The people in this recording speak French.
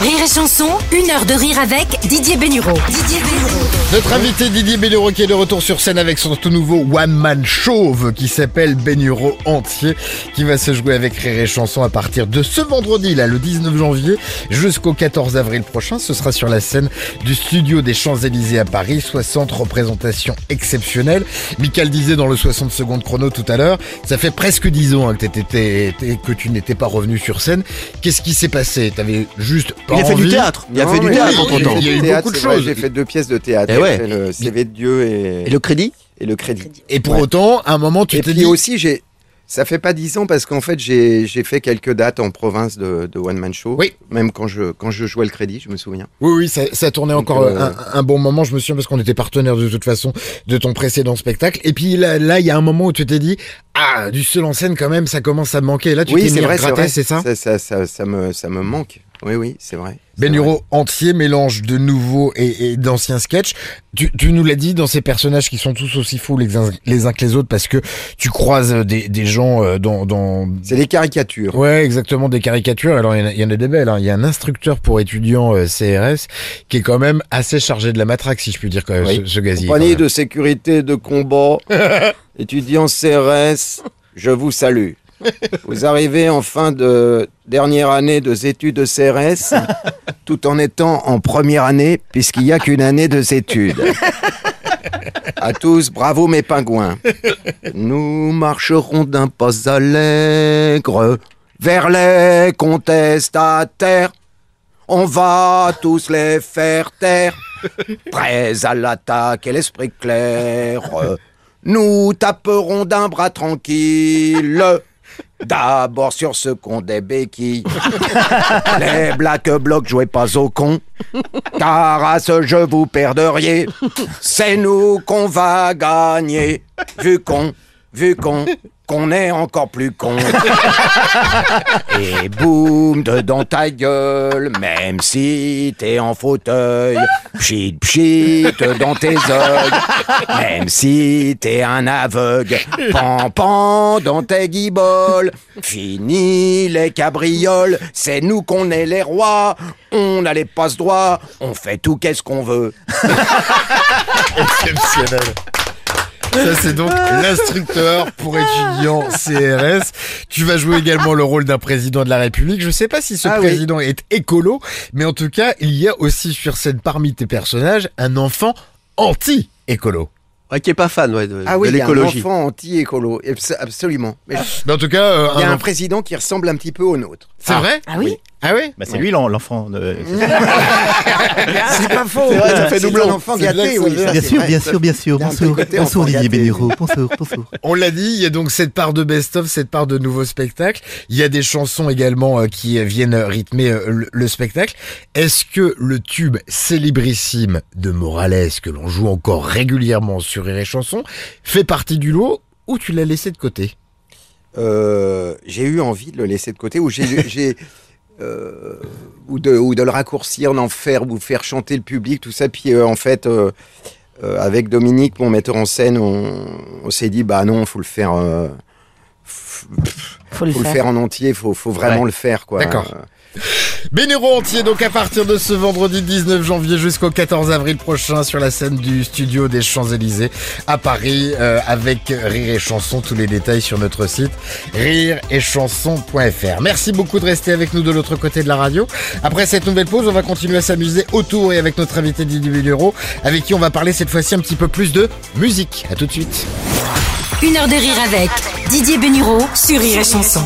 Rire et chanson, une heure de rire avec Didier Bénureau. Didier Bénureau. Notre invité Didier Bénureau qui est de retour sur scène avec son tout nouveau One Man Chauve qui s'appelle Bénureau Entier qui va se jouer avec Rire et Chanson à partir de ce vendredi là le 19 janvier jusqu'au 14 avril prochain. Ce sera sur la scène du studio des Champs-Élysées à Paris. 60 représentations exceptionnelles. Michael disait dans le 60 secondes chrono tout à l'heure, ça fait presque 10 ans hein, que, t'étais- que tu n'étais pas revenu sur scène. Qu'est-ce qui s'est passé? T'avais juste Il a fait du théâtre. Il a fait du théâtre entre il- temps. il y a eu Théâtre, beaucoup de choses. J'ai fait deux pièces de théâtre. Eh J'ai ouais. le CV de Dieu et, Et le crédit et le crédit. Et pour Ouais. autant, à un moment, tu Et t'es puis dit. aussi, j'ai. Ça fait pas dix ans parce qu'en fait, j'ai fait quelques dates en province de, de One Man Show. Oui. Même quand je, quand je jouais le crédit, je me souviens. Oui, oui, ça, ça tournait Donc, encore euh, un, un bon moment. Je me souviens parce qu'on était partenaire de toute façon de ton précédent spectacle. Et puis là, là, il y a un moment où tu t'es dit, ah, du seul en scène quand même, ça commence à me manquer. Et là, tu oui, t'es c'est mis vrai, c'est gratter, vrai. c'est ça? Ça, ça, ça, ça me, ça me manque. Oui, oui, c'est vrai. Benuro entier, mélange de nouveaux et, et d'anciens sketchs. Tu, tu nous l'as dit dans ces personnages qui sont tous aussi fous les uns, les uns que les autres parce que tu croises des, des gens euh, dans. C'est des caricatures. Ouais, exactement, des caricatures. Alors, il y en a, il y en a des belles. hein. Il y a un instructeur pour étudiants euh, CRS qui est quand même assez chargé de la matraque, si je puis dire, quand même, Oui. ce, ce gazier. Compagnie de sécurité de combat, étudiants CRS, je vous salue. Vous arrivez en fin de dernière année de études de CRS, tout en étant en première année, puisqu'il n'y a qu'une année de études. À tous, bravo mes pingouins. Nous marcherons d'un pas allègre vers les contestataires. On va tous les faire taire. Prêts à l'attaque et l'esprit clair, nous taperons d'un bras tranquille. D'abord sur ce qu'on des béquilles. Les Black Blocs, jouez pas au con. Car à ce jeu vous perdriez. C'est nous qu'on va gagner. Vu qu'on, vu qu'on, qu'on est encore plus con. Et boum, dedans ta gueule, même si t'es en fauteuil. Pchit, pchit, dans tes œils. Même si t'es un aveugle. Pan, pan, dans tes guiboles. Fini les cabrioles, c'est nous qu'on est les rois. On a les passe droits, on fait tout qu'est-ce qu'on veut. Exceptionnel. Ça, c'est donc l'instructeur pour étudiants CRS. Tu vas jouer également le rôle d'un président de la République. Je sais pas si ce Ah oui. président est écolo, mais en tout cas, il y a aussi sur scène parmi tes personnages un enfant anti-écolo. Ouais, qui est pas fan ouais, de, Ah oui, de un enfant anti-écolo, Abs- absolument. Mais Mais en tout cas, euh, Il y a un président qui ressemble un petit peu au nôtre. c'est vrai? Ah oui Ah oui Bah, c'est lui l'en- l'enfant. de- C'est pas faux. Vrai, ça fait un enfant gâté, oui. Bien sûr, bien sûr, bien sûr. A un Bonsoir, petit côté bonsoir bonsour. On l'a dit, il y a donc cette part de best-of, cette part de nouveaux spectacles. Il y a des chansons également euh, qui viennent rythmer euh, le, le spectacle. Est-ce que le tube célébrissime de Morales, que l'on joue encore régulièrement sur Rire et Chanson, fait partie du lot ou tu l'as laissé de côté? Euh, j'ai eu envie de le laisser de côté ou j'ai, euh, ou de ou de le raccourcir, d'en faire ou faire chanter le public, tout ça. Puis euh, en fait, euh, euh, avec Dominique, mon metteur en scène, on, on s'est dit bah non, faut le faire. euh, Faut le faut le faire. faire en entier, faut, faut vraiment Ouais. le faire quoi. D'accord. Bénureau entier, donc à partir de ce vendredi 19 janvier jusqu'au 14 avril prochain sur la scène du studio des Champs-Élysées à Paris euh, avec Rire et Chanson. Tous les détails sur notre site rireetchanson.fr. Merci beaucoup de rester avec nous de l'autre côté de la radio. Après cette nouvelle pause, on va continuer à s'amuser autour et avec notre invité Didier Bénureau avec qui on va parler cette fois-ci un petit peu plus de musique. À tout de suite. Une heure de rire avec Didier Bénureau sur Rire et chanson.